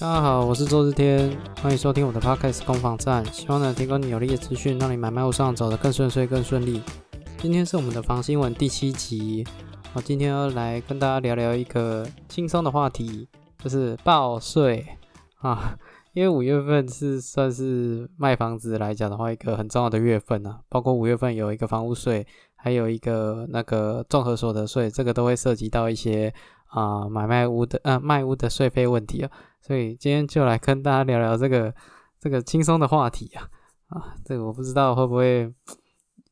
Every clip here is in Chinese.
大家好，我是周日天，欢迎收听我的 podcast 攻防战，希望能提供你有力的资讯，让你买卖路上走得更顺遂、更顺利。今天是我们的房新闻第七集，我今天要来跟大家聊聊一个轻松的话题，就是报税啊。因为五月份是算是卖房子来讲的话，一个很重要的月份啊，包括五月份有一个房屋税，还有一个那个综合所得税，这个都会涉及到一些啊买卖屋的呃卖屋的税费问题啊。所以今天就来跟大家聊聊这个这个轻松的话题啊啊，这个我不知道会不会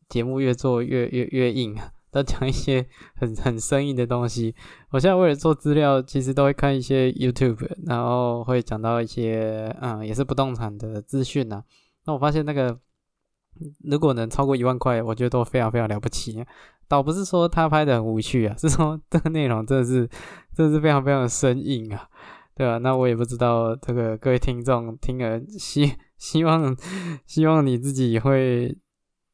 节目越做越越越硬啊。都讲一些很很生硬的东西。我现在为了做资料，其实都会看一些 YouTube，然后会讲到一些嗯，也是不动产的资讯呐。那我发现那个如果能超过一万块，我觉得都非常非常了不起。倒不是说他拍的很无趣啊，是说这个内容真的是真的是非常非常的生硬啊，对吧？那我也不知道这个各位听众听了希希望希望你自己会。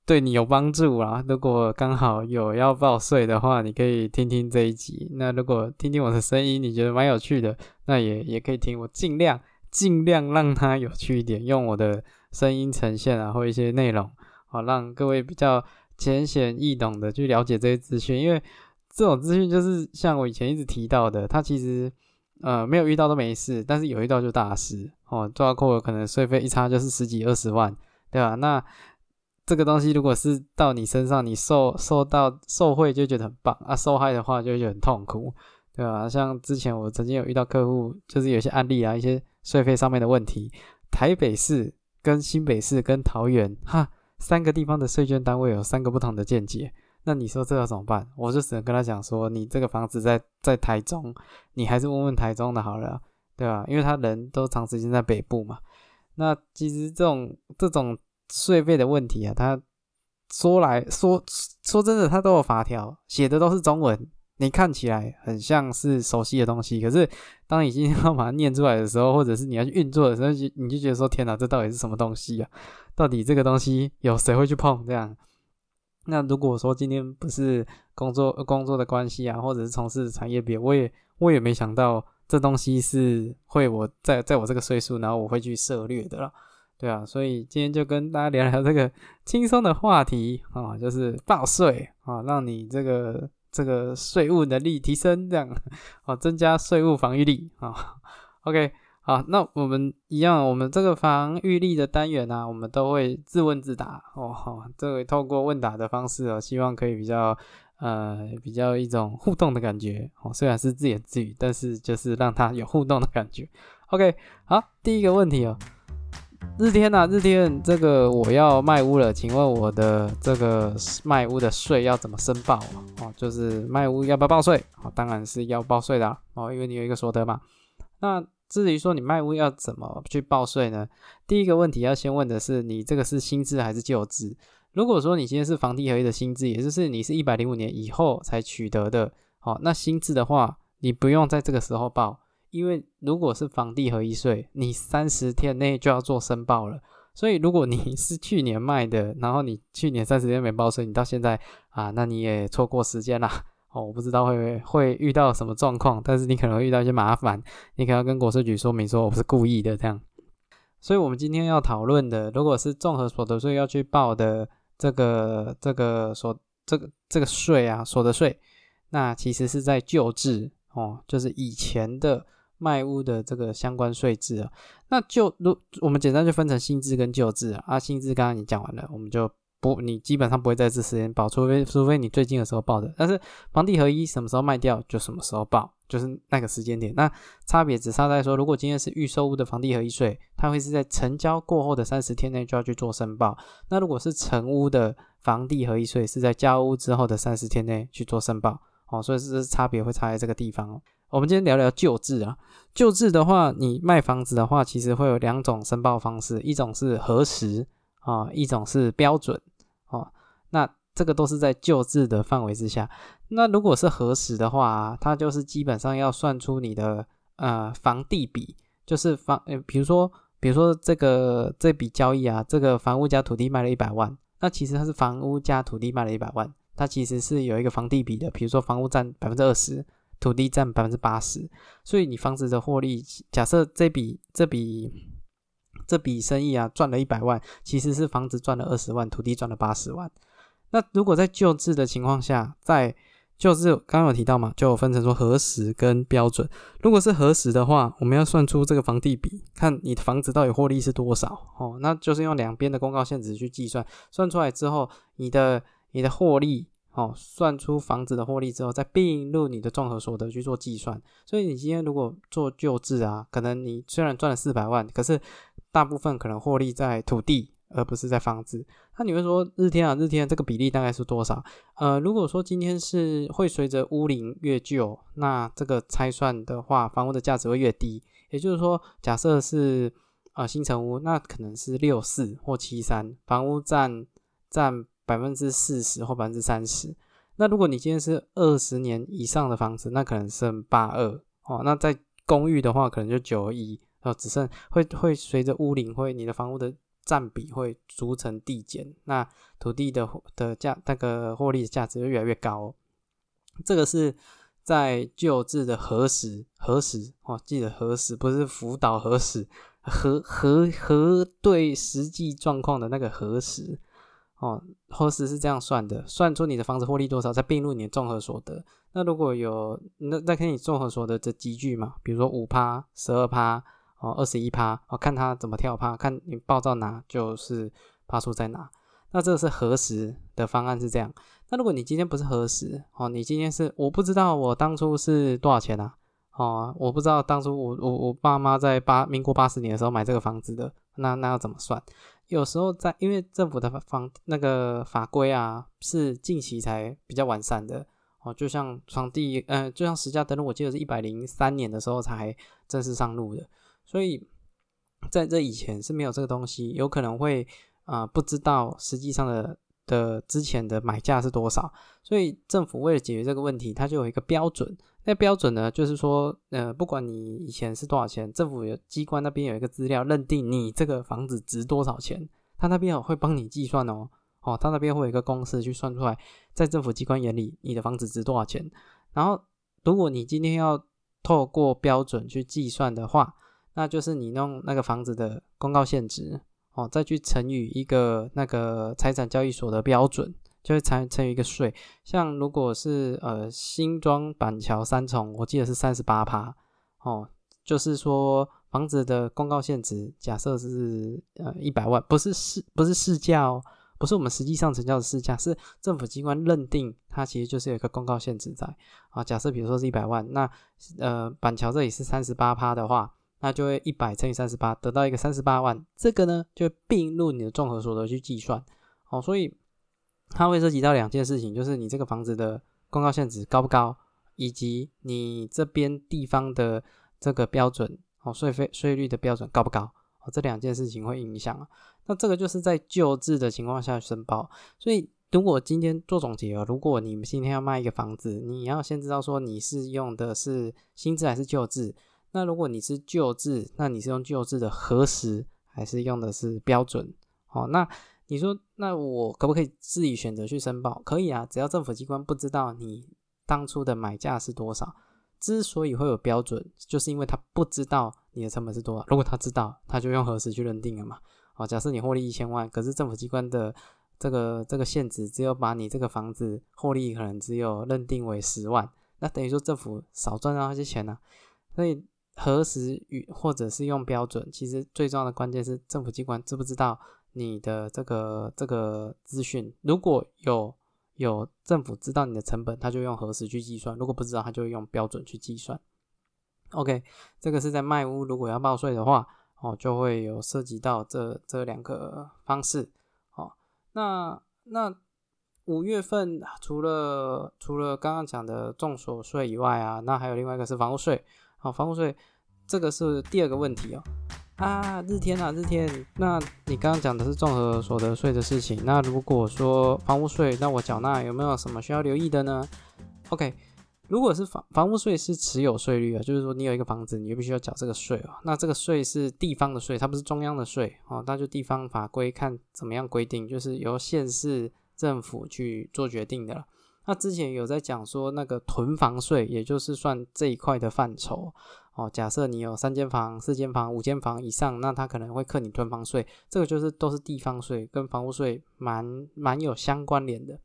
对你有帮助啊！如果刚好有要报税的话，你可以听听这一集。那如果听听我的声音，你觉得蛮有趣的，那也也可以听。我尽量尽量让它有趣一点，用我的声音呈现啊，或一些内容，好让各位比较浅显易懂的去了解这些资讯。因为这种资讯就是像我以前一直提到的，它其实呃没有遇到都没事，但是有遇到就大事哦。抓扣可能税费一差就是十几二十万，对吧？那这个东西如果是到你身上，你受受到受贿就觉得很棒啊，受害的话就觉得很痛苦，对吧？像之前我曾经有遇到客户，就是有些案例啊，一些税费上面的问题，台北市跟新北市跟桃园哈三个地方的税捐单位有三个不同的见解，那你说这要怎么办？我就只能跟他讲说，你这个房子在在台中，你还是问问台中的好了，对吧？因为他人都长时间在北部嘛。那其实这种这种。税费的问题啊，他说来说说真的，他都有法条，写的都是中文，你看起来很像是熟悉的东西，可是当已经要把它念出来的时候，或者是你要去运作的时候，你就觉得说天哪，这到底是什么东西啊？到底这个东西有谁会去碰？这样，那如果说今天不是工作工作的关系啊，或者是从事产业别，我也我也没想到这东西是会我在在我这个岁数，然后我会去涉略的了。对啊，所以今天就跟大家聊聊这个轻松的话题啊，就是报税啊，让你这个这个税务能力提升，这样啊，增加税务防御力啊。OK，好，那我们一样，我们这个防御力的单元呢，我们都会自问自答哦。这个透过问答的方式哦，希望可以比较呃比较一种互动的感觉哦。虽然是自言自语，但是就是让它有互动的感觉。OK，好，第一个问题哦。日天呐，日天，这个我要卖屋了，请问我的这个卖屋的税要怎么申报啊？哦，就是卖屋要不要报税？哦，当然是要报税的哦，因为你有一个所得嘛。那至于说你卖屋要怎么去报税呢？第一个问题要先问的是，你这个是新制还是旧制？如果说你今天是房地合一的新制，也就是你是一百零五年以后才取得的，好，那新制的话，你不用在这个时候报。因为如果是房地合一税，你三十天内就要做申报了。所以如果你 是去年卖的，然后你去年三十天没报税，你到现在啊，那你也错过时间啦。哦，我不知道会会遇到什么状况，但是你可能会遇到一些麻烦，你可能要跟国税局说明说我不是故意的这样。所以我们今天要讨论的，如果是综合所得税要去报的这个这个所这个这个税啊，所得税，那其实是在旧制哦，就是以前的。卖屋的这个相关税制啊，那就如我们简单就分成新制跟旧制啊。啊，新制刚刚你讲完了，我们就不，你基本上不会在这时间报，除非除非你最近的时候报的。但是房地合一什么时候卖掉就什么时候报，就是那个时间点。那差别只差在说，如果今天是预售屋的房地合一税，它会是在成交过后的三十天内就要去做申报。那如果是成屋的房地合一税，是在交屋之后的三十天内去做申报。哦，所以是差别会差在这个地方哦。我们今天聊聊旧制啊，旧制的话，你卖房子的话，其实会有两种申报方式，一种是核实啊，一种是标准哦。那这个都是在旧制的范围之下。那如果是核实的话，它就是基本上要算出你的呃房地比，就是房呃，比如说比如说这个这笔交易啊，这个房屋加土地卖了一百万，那其实它是房屋加土地卖了一百万，它其实是有一个房地比的，比如说房屋占百分之二十。土地占百分之八十，所以你房子的获利，假设这笔这笔这笔生意啊赚了一百万，其实是房子赚了二十万，土地赚了八十万。那如果在旧制的情况下，在就是刚刚有提到嘛，就分成说核实跟标准。如果是核实的话，我们要算出这个房地比，看你的房子到底获利是多少哦。那就是用两边的公告限值去计算，算出来之后，你的你的获利哦，算出房子的获利之后，再并入你的综合所得去做计算。所以你今天如果做旧制啊，可能你虽然赚了四百万，可是大部分可能获利在土地。而不是在房子，那你会说日天啊，日天这个比例大概是多少？呃，如果说今天是会随着屋龄越旧，那这个拆算的话，房屋的价值会越低。也就是说，假设是呃新城屋，那可能是六四或七三，房屋占占百分之四十或百分之三十。那如果你今天是二十年以上的房子，那可能剩八二哦。那在公寓的话，可能就九一哦，只剩会会随着屋龄会你的房屋的。占比会逐层递减，那土地的的价那个获利的价值就越来越高。这个是在旧制的核实核实哦，记得核实不是辅导核实，核核核对实际状况的那个核实哦，核实是这样算的，算出你的房子获利多少，再并入你的综合所得。那如果有那再看你综合所得的积聚嘛，比如说五趴、十二趴。哦，二十一趴，哦，看他怎么跳趴，看你报到哪就是趴数在哪。那这个是核实的方案是这样。那如果你今天不是核实，哦，你今天是我不知道我当初是多少钱啊？哦，我不知道当初我我我爸妈在八民国八十年的时候买这个房子的，那那要怎么算？有时候在因为政府的法那个法规啊是近期才比较完善的哦，就像床地呃，就像实价登录，我记得是一百零三年的时候才正式上路的。所以在这以前是没有这个东西，有可能会啊不知道实际上的的之前的买价是多少，所以政府为了解决这个问题，它就有一个标准。那标准呢，就是说，呃，不管你以前是多少钱，政府有机关那边有一个资料认定你这个房子值多少钱，他那边会帮你计算哦，哦，他那边会有一个公式去算出来，在政府机关眼里，你的房子值多少钱。然后，如果你今天要透过标准去计算的话，那就是你弄那个房子的公告限值哦，再去乘以一个那个财产交易所的标准，就会乘乘以一个税。像如果是呃新庄板桥三重，我记得是三十八趴哦，就是说房子的公告限值假设是呃一百万，不是市不是市价哦，不是我们实际上成交的市价，是政府机关认定它其实就是有一个公告限值在啊。假设比如说是一百万，那呃板桥这里是三十八趴的话。那就会一百乘以三十八，得到一个三十八万。这个呢，就并入你的综合所得去计算。哦，所以它会涉及到两件事情，就是你这个房子的公告限值高不高，以及你这边地方的这个标准哦，税费税率的标准高不高。哦，这两件事情会影响。那这个就是在旧制的情况下申报。所以如果今天做总结，如果你们今天要卖一个房子，你要先知道说你是用的是新制还是旧制。那如果你是旧制，那你是用旧制的核实，还是用的是标准？哦，那你说，那我可不可以自己选择去申报？可以啊，只要政府机关不知道你当初的买价是多少。之所以会有标准，就是因为他不知道你的成本是多少。如果他知道，他就用核实去认定了嘛。哦，假设你获利一千万，可是政府机关的这个这个限制只有把你这个房子获利可能只有认定为十万，那等于说政府少赚到那些钱呢？所以。核实与或者是用标准，其实最重要的关键是政府机关知不知道你的这个这个资讯。如果有有政府知道你的成本，他就用核实去计算；如果不知道，他就用标准去计算。OK，这个是在卖屋，如果要报税的话，哦，就会有涉及到这这两个方式。哦，那那五月份除了除了刚刚讲的重所税以外啊，那还有另外一个是房屋税。好，房屋税这个是第二个问题哦。啊，日天啊，日天，那你刚刚讲的是综合所得税的事情。那如果说房屋税，那我缴纳有没有什么需要留意的呢？OK，如果是房房屋税是持有税率啊，就是说你有一个房子，你就必须要缴这个税哦。那这个税是地方的税，它不是中央的税哦。那就地方法规看怎么样规定，就是由县市政府去做决定的。那之前有在讲说那个囤房税，也就是算这一块的范畴哦。假设你有三间房、四间房、五间房以上，那他可能会课你囤房税，这个就是都是地方税，跟房屋税蛮蛮有相关联的。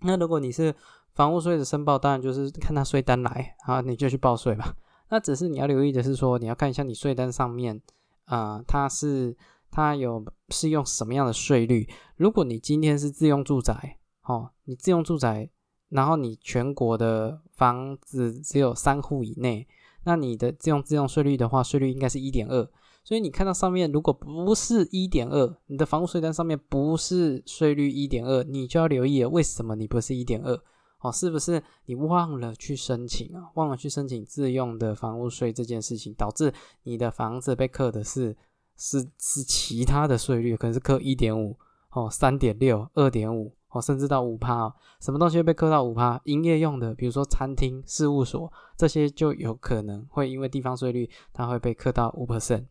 那如果你是房屋税的申报，当然就是看他税单来啊，你就去报税嘛。那只是你要留意的是说，你要看一下你税单上面啊，它是它有是用什么样的税率。如果你今天是自用住宅。哦，你自用住宅，然后你全国的房子只有三户以内，那你的自用自用税率的话，税率应该是一点二。所以你看到上面如果不是一点二，你的房屋税单上面不是税率一点二，你就要留意了，为什么你不是一点二？哦，是不是你忘了去申请啊？忘了去申请自用的房屋税这件事情，导致你的房子被扣的是是是其他的税率，可能是扣一点五哦，三点六，二点五。哦，甚至到五趴哦，什么东西会被扣到五趴？营业用的，比如说餐厅、事务所这些，就有可能会因为地方税率，它会被扣到五 percent。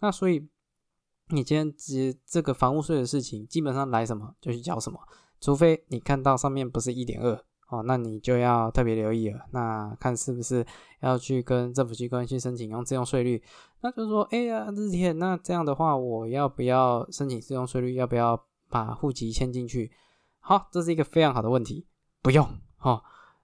那所以你今天这这个房屋税的事情，基本上来什么就去交什么，除非你看到上面不是一点二哦，那你就要特别留意了。那看是不是要去跟政府机关去申请用自用税率？那就是说，哎呀，日天，那这样的话，我要不要申请自用税率？要不要把户籍迁进去？好，这是一个非常好的问题，不用哦。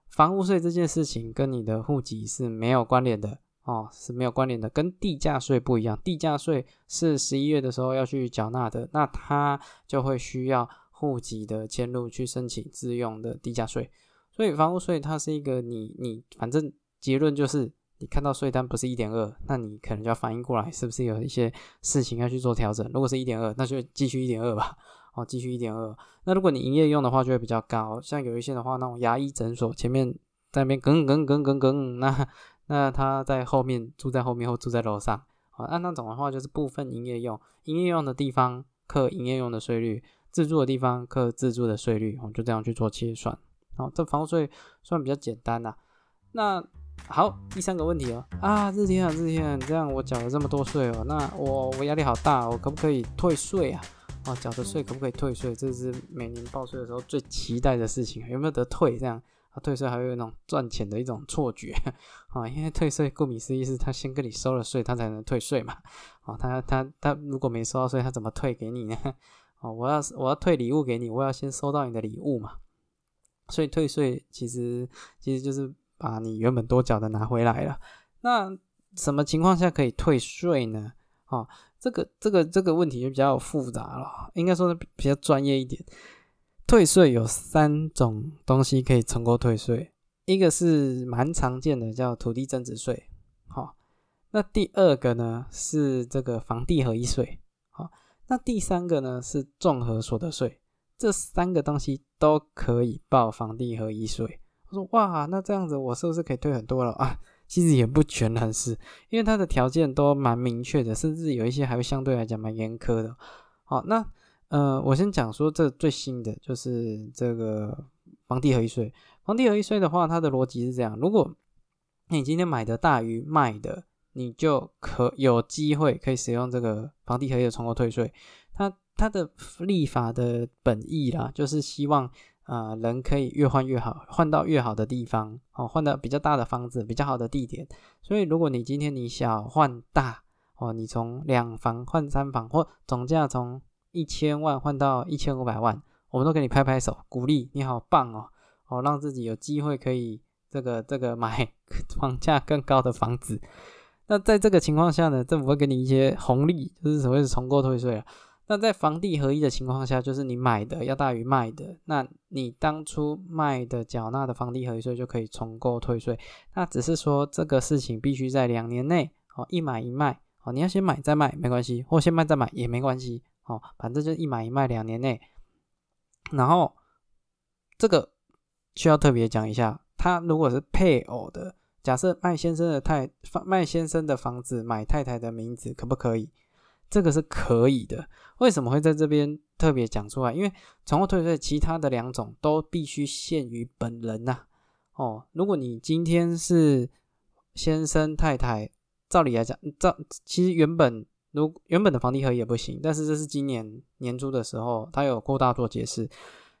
房屋税这件事情跟你的户籍是没有关联的哦，是没有关联的，跟地价税不一样。地价税是十一月的时候要去缴纳的，那它就会需要户籍的迁入去申请自用的地价税。所以房屋税它是一个你你反正结论就是你看到税单不是一点二，那你可能就要反应过来是不是有一些事情要去做调整。如果是一点二，那就继续一点二吧。哦，继续一点二。那如果你营业用的话，就会比较高。像有一些的话，那种牙医诊所前面在那边梗梗梗梗梗，那那他在后面住在后面或住在楼上。好，按那种的话，就是部分营业用，营业用的地方课营业用的税率，自住的地方课自住的税率。我哦，就这样去做切算。好，这房税算比较简单呐。那好，第三个问题哦。啊，日天啊，日天，啊这样我缴了这么多税哦，那我我压力好大，我可不可以退税啊？哦，缴的税可不可以退税？这是每年报税的时候最期待的事情，有没有得退？这样啊，退税还有那种赚钱的一种错觉啊，因为退税顾名思义是他先跟你收了税，他才能退税嘛。哦，他他他如果没收到税，他怎么退给你呢？哦，我要我要退礼物给你，我要先收到你的礼物嘛。所以退税其实其实就是把你原本多缴的拿回来了。那什么情况下可以退税呢？哦。这个这个这个问题就比较复杂了，应该说比较专业一点。退税有三种东西可以成功退税，一个是蛮常见的，叫土地增值税。好，那第二个呢是这个房地合一税。好，那第三个呢是综合所得税。这三个东西都可以报房地合一税。我说哇，那这样子我是不是可以退很多了啊？其实也不全然是，因为它的条件都蛮明确的，甚至有一些还会相对来讲蛮严苛的。好，那呃，我先讲说这最新的就是这个房地合一税。房地合一税的话，它的逻辑是这样：如果你今天买的大于卖的，你就可有机会可以使用这个房地合一的重购退税。它它的立法的本意啦，就是希望。啊，人可以越换越好，换到越好的地方，哦，换到比较大的房子，比较好的地点。所以，如果你今天你想换大，哦，你从两房换三房，或总价从一千万换到一千五百万，我们都给你拍拍手，鼓励你好棒哦，哦，让自己有机会可以这个这个买 房价更高的房子。那在这个情况下呢，政府会给你一些红利，就是所谓的重购退税啊。那在房地合一的情况下，就是你买的要大于卖的，那你当初卖的缴纳的房地合一税就可以重购退税。那只是说这个事情必须在两年内哦，一买一卖哦，你要先买再卖没关系，或先卖再买也没关系哦，反正就一买一卖两年内。然后这个需要特别讲一下，他如果是配偶的，假设麦先生的太麦先生的房子买太太的名字可不可以？这个是可以的，为什么会在这边特别讲出来？因为重后退税其他的两种都必须限于本人呐。哦，如果你今天是先生太太，照理来讲，照其实原本如原本的房地合一也不行，但是这是今年年初的时候，他有扩大做解释。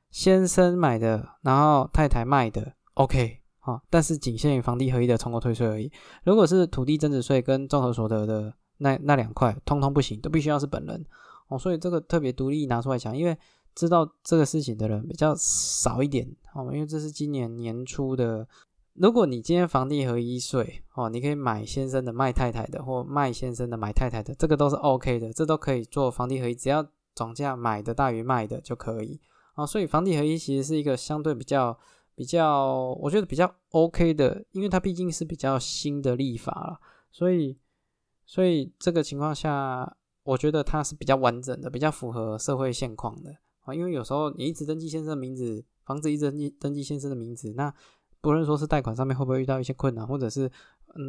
先生买的，然后太太卖的，OK，好，但是仅限于房地合一的重购退税而已。如果是土地增值税跟综合所得的那那两块，通通不行，都必须要是本人哦。所以这个特别独立拿出来讲，因为知道这个事情的人比较少一点哦，因为这是今年年初的。如果你今天房地合一税哦，你可以买先生的卖太太的，或卖先生的买太太的，这个都是 OK 的，这都可以做房地合一，只要总价买的大于卖的就可以啊。所以房地合一其实是一个相对比较比较，我觉得比较 OK 的，因为它毕竟是比较新的立法了，所以所以这个情况下，我觉得它是比较完整的，比较符合社会现况的啊。因为有时候你一直登记先生的名字，房子一直登记登记先生的名字，那不论说是贷款上面会不会遇到一些困难，或者是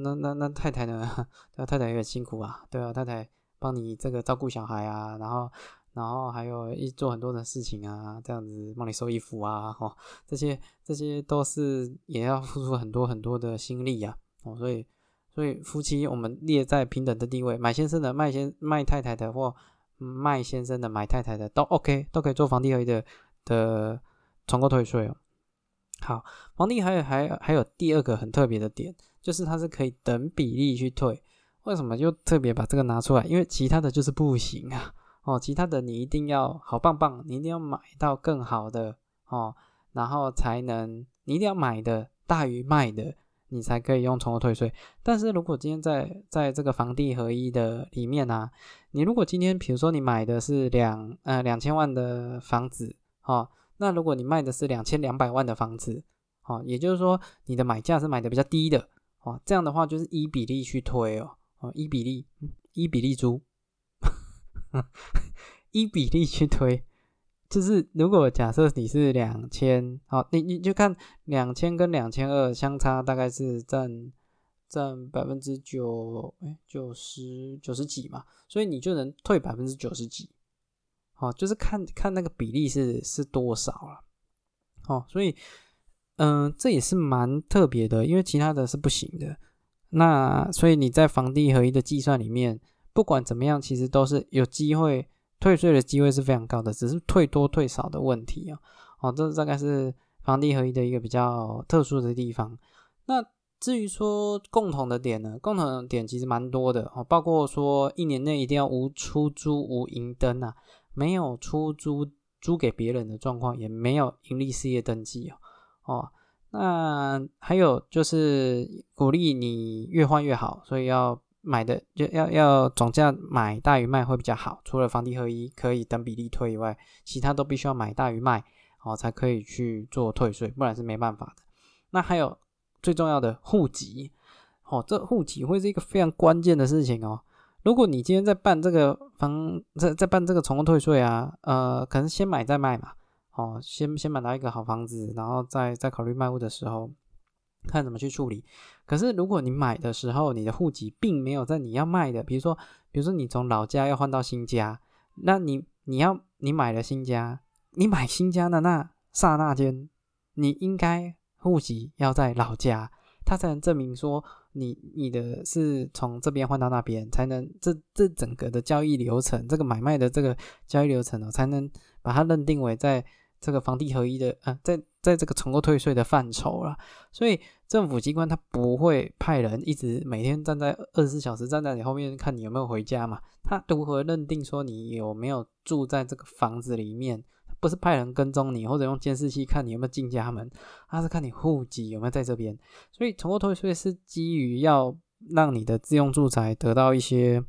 那那那太太呢？对啊，太太也很辛苦啊。对啊，太太帮你这个照顾小孩啊，然后然后还有一做很多的事情啊，这样子帮你收衣服啊，哦，这些这些都是也要付出很多很多的心力呀。哦，所以所以夫妻我们列在平等的地位，买先生的卖先卖太太的，或卖先生的买太太的都 OK，都可以做房地合一的的重购退税哦。好，房地还有还还有第二个很特别的点，就是它是可以等比例去退。为什么就特别把这个拿出来？因为其他的就是不行啊。哦，其他的你一定要好棒棒，你一定要买到更好的哦，然后才能你一定要买的大于卖的，你才可以用重购退税。但是如果今天在在这个房地合一的里面呢，你如果今天比如说你买的是两呃两千万的房子，哦。那如果你卖的是两千两百万的房子，哦，也就是说你的买价是买的比较低的，哦，这样的话就是一比例去推哦，哦，一比例，一比例租，一比例去推，就是如果假设你是两千，好，你你就看两千跟两千二相差大概是占占百分之九，哎，九十九十几嘛，所以你就能退百分之九十几。哦，就是看看那个比例是是多少了，哦，所以，嗯，这也是蛮特别的，因为其他的是不行的。那所以你在房地合一的计算里面，不管怎么样，其实都是有机会退税的机会是非常高的，只是退多退少的问题啊。哦，这大概是房地合一的一个比较特殊的地方。那至于说共同的点呢，共同的点其实蛮多的哦，包括说一年内一定要无出租、无营灯啊。没有出租租给别人的状况，也没有盈利事业登记哦。哦，那还有就是鼓励你越换越好，所以要买的就要要总价买大于卖会比较好。除了房地合一可以等比例退以外，其他都必须要买大于卖哦，才可以去做退税，不然是没办法的。那还有最重要的户籍哦，这户籍会是一个非常关键的事情哦。如果你今天在办这个房，在在办这个重购退税啊，呃，可能先买再卖嘛，哦，先先买到一个好房子，然后再再考虑卖屋的时候，看怎么去处理。可是如果你买的时候，你的户籍并没有在你要卖的，比如说，比如说你从老家要换到新家，那你你要你买了新家，你买新家的那刹那间，你应该户籍要在老家。他才能证明说你你的是从这边换到那边，才能这这整个的交易流程，这个买卖的这个交易流程哦，才能把它认定为在这个房地合一的呃，在在这个重购退税的范畴了。所以政府机关他不会派人一直每天站在二十四小时站在你后面看你有没有回家嘛？他如何认定说你有没有住在这个房子里面？不是派人跟踪你，或者用监视器看你有没有进家门，他是看你户籍有没有在这边。所以重购退税是基于要让你的自用住宅得到一些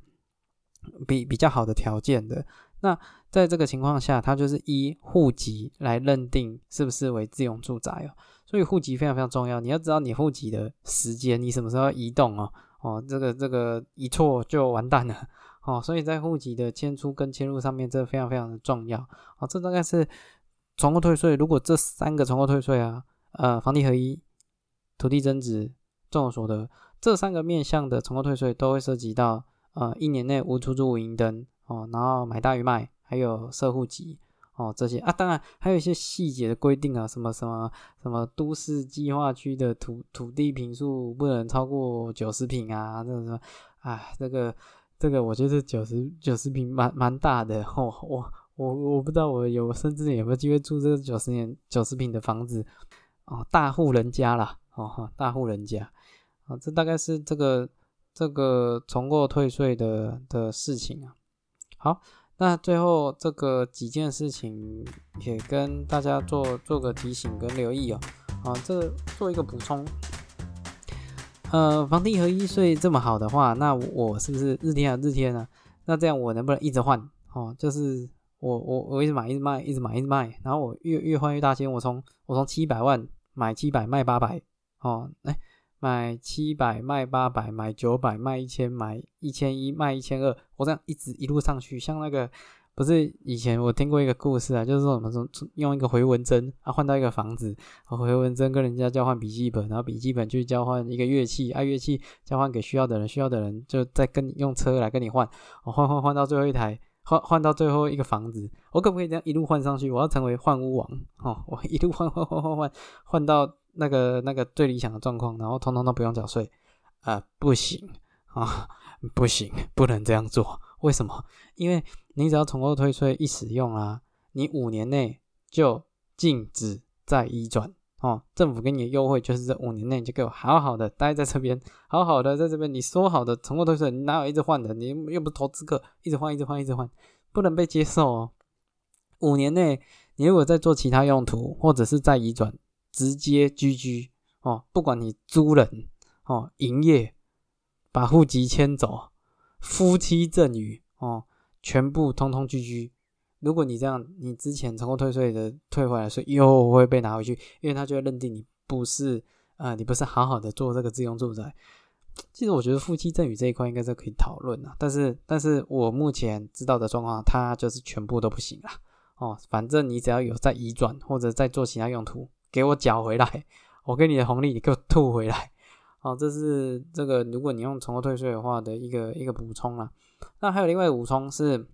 比比较好的条件的。那在这个情况下，它就是依户籍来认定是不是为自用住宅哦。所以户籍非常非常重要，你要知道你户籍的时间，你什么时候要移动哦。哦，这个这个一错就完蛋了。哦，所以在户籍的迁出跟迁入上面，这非常非常的重要。哦，这大概是重购退税。如果这三个重购退税啊，呃，房地合一、土地增值、综合所得这三个面向的重购退税，都会涉及到呃一年内无出租无营灯哦，然后买大于卖，还有社户籍哦这些啊。当然还有一些细节的规定啊，什么什么什么都市计划区的土土地坪数不能超过九十坪啊，这什么啊这个。这个我觉得九十九十平蛮蛮大的，我我我我不知道我有生之年有没有机会住这个九十年九十平的房子哦，大户人家啦，哦，大户人家啊，这大概是这个这个重过退税的的事情啊。好，那最后这个几件事情也跟大家做做个提醒跟留意哦，啊，这做一个补充。呃，房地合一税这么好的话，那我是不是日天啊日天啊？那这样我能不能一直换？哦，就是我我我一直买一直卖一直买一直卖，然后我越越换越大钱。我从我从七百万买七百卖八百，哦，哎，买七百卖八百，买九百卖一千，买一千一卖一千二，我这样一直一路上去，像那个。不是以前我听过一个故事啊，就是说什么从用一个回文针啊换到一个房子，回文针跟人家交换笔记本，然后笔记本去交换一个乐器，啊乐器交换给需要的人，需要的人就再跟你用车来跟你换，我换换换到最后一台，换换到最后一个房子，我可不可以这样一路换上去？我要成为换屋王哦，我一路换换换换换换到那个那个最理想的状况，然后通通都不用缴税啊？不行啊，不行，不能这样做。为什么？因为你只要从后退税一使用啊，你五年内就禁止再移转哦。政府给你的优惠就是这五年内就给我好好的待在这边，好好的在这边。你说好的从后退税，你哪有一直换的？你又不是投资客，一直换，一直换，一直换，不能被接受哦。五年内你如果再做其他用途，或者是再移转，直接居居哦，不管你租人哦，营业，把户籍迁走。夫妻赠与哦，全部通通居居。如果你这样，你之前成功退税的退回来税又会被拿回去，因为他就会认定你不是啊，你不是好好的做这个自用住宅。其实我觉得夫妻赠与这一块应该是可以讨论的，但是但是我目前知道的状况，它就是全部都不行了哦。反正你只要有再移转或者再做其他用途，给我缴回来，我给你的红利你给我吐回来。好，这是这个，如果你用重后退税的话的一个一个补充啦。那还有另外补充是，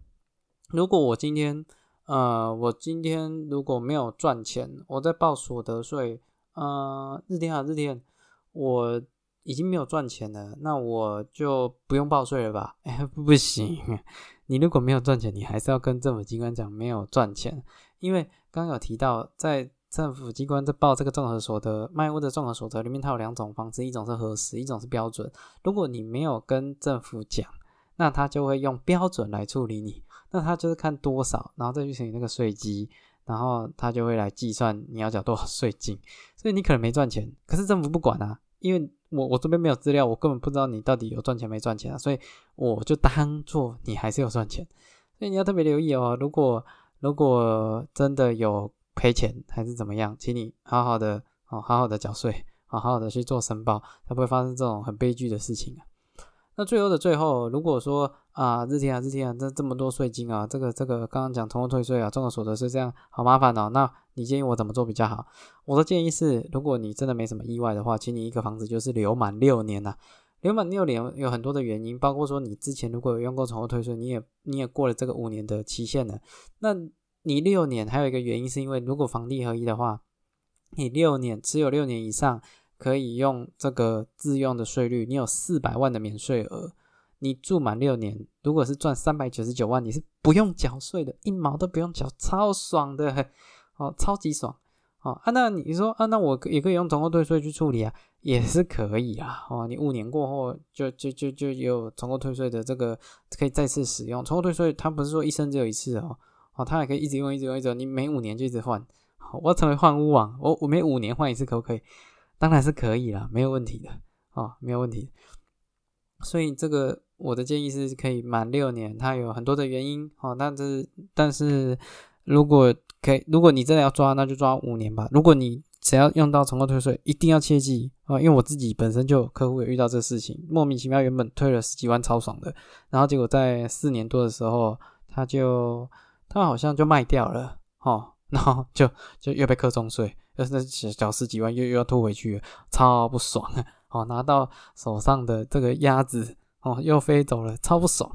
如果我今天，呃，我今天如果没有赚钱，我在报所得税，呃，日天啊日天，我已经没有赚钱了，那我就不用报税了吧？哎，不行，你如果没有赚钱，你还是要跟政府机关讲没有赚钱，因为刚有提到在。政府机关在报这个综合所得卖屋的综合所得里面，它有两种方式，一种是核实，一种是标准。如果你没有跟政府讲，那他就会用标准来处理你。那他就是看多少，然后再去乘以那个税基，然后他就会来计算你要缴多少税金。所以你可能没赚钱，可是政府不管啊，因为我我这边没有资料，我根本不知道你到底有赚钱没赚钱啊，所以我就当做你还是有赚钱。所以你要特别留意哦，如果如果真的有。赔钱还是怎么样？请你好好的哦，好好的缴税，好好的去做申报，才不会发生这种很悲剧的事情啊。那最后的最后，如果说啊，日天啊，日天啊，这这么多税金啊，这个这个刚刚讲通货退税啊，综合所得税这样好麻烦哦。那你建议我怎么做比较好？我的建议是，如果你真的没什么意外的话，请你一个房子就是留满六年呐。留满六年有很多的原因，包括说你之前如果有用过重合退税，你也你也过了这个五年的期限了，那。你六年还有一个原因，是因为如果房地合一的话，你六年持有六年以上，可以用这个自用的税率，你有四百万的免税额。你住满六年，如果是赚三百九十九万，你是不用缴税的，一毛都不用缴，超爽的，哦，超级爽，哦啊，那你说啊，那我也可以用重购退税去处理啊，也是可以啊，哦，你五年过后就就就就有重购退税的这个可以再次使用，重购退税它不是说一生只有一次哦。哦，他还可以一直用，一直用，一直用。你每五年就一直换。我要成为换屋王，我我每五年换一次可不可以？当然是可以啦，没有问题的。哦，没有问题。所以这个我的建议是可以满六年，它有很多的原因。哦，但是但是如果可以，如果你真的要抓，那就抓五年吧。如果你只要用到重购退税，一定要切记啊，因为我自己本身就客户有遇到这事情，莫名其妙原本退了十几万超爽的，然后结果在四年多的时候他就。他好像就卖掉了，哦，然后就就又被课重税，又是缴十几万，又又要吐回去，超不爽啊！哦，拿到手上的这个鸭子，哦，又飞走了，超不爽，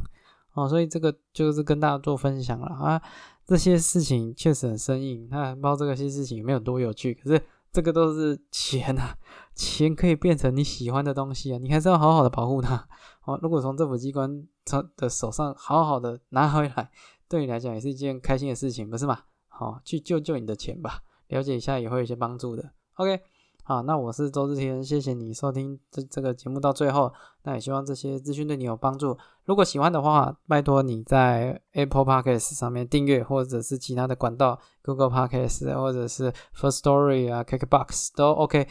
哦，所以这个就是跟大家做分享了啊。这些事情确实很生硬，那不知道这个些事情有没有多有趣，可是这个都是钱啊，钱可以变成你喜欢的东西啊，你还是要好好的保护它。哦，如果从政府机关他的手上好好的拿回来。对你来讲也是一件开心的事情，不是吗？好，去救救你的钱吧，了解一下也会有一些帮助的。OK。好，那我是周志天，谢谢你收听这这个节目到最后，那也希望这些资讯对你有帮助。如果喜欢的话，拜托你在 Apple Podcast 上面订阅，或者是其他的管道，Google Podcast 或者是 First Story 啊，Kickbox 都 OK。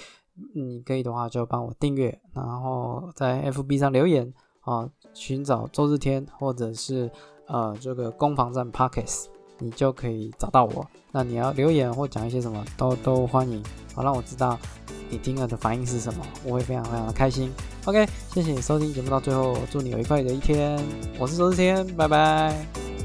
你可以的话就帮我订阅，然后在 FB 上留言啊，寻找周日天或者是呃这个攻防战 Podcast，你就可以找到我。那你要留言或讲一些什么都都欢迎，好让我知道。你听了的反应是什么？我会非常非常的开心。OK，谢谢你收听节目到最后，祝你有愉快的一天。我是周志天，拜拜。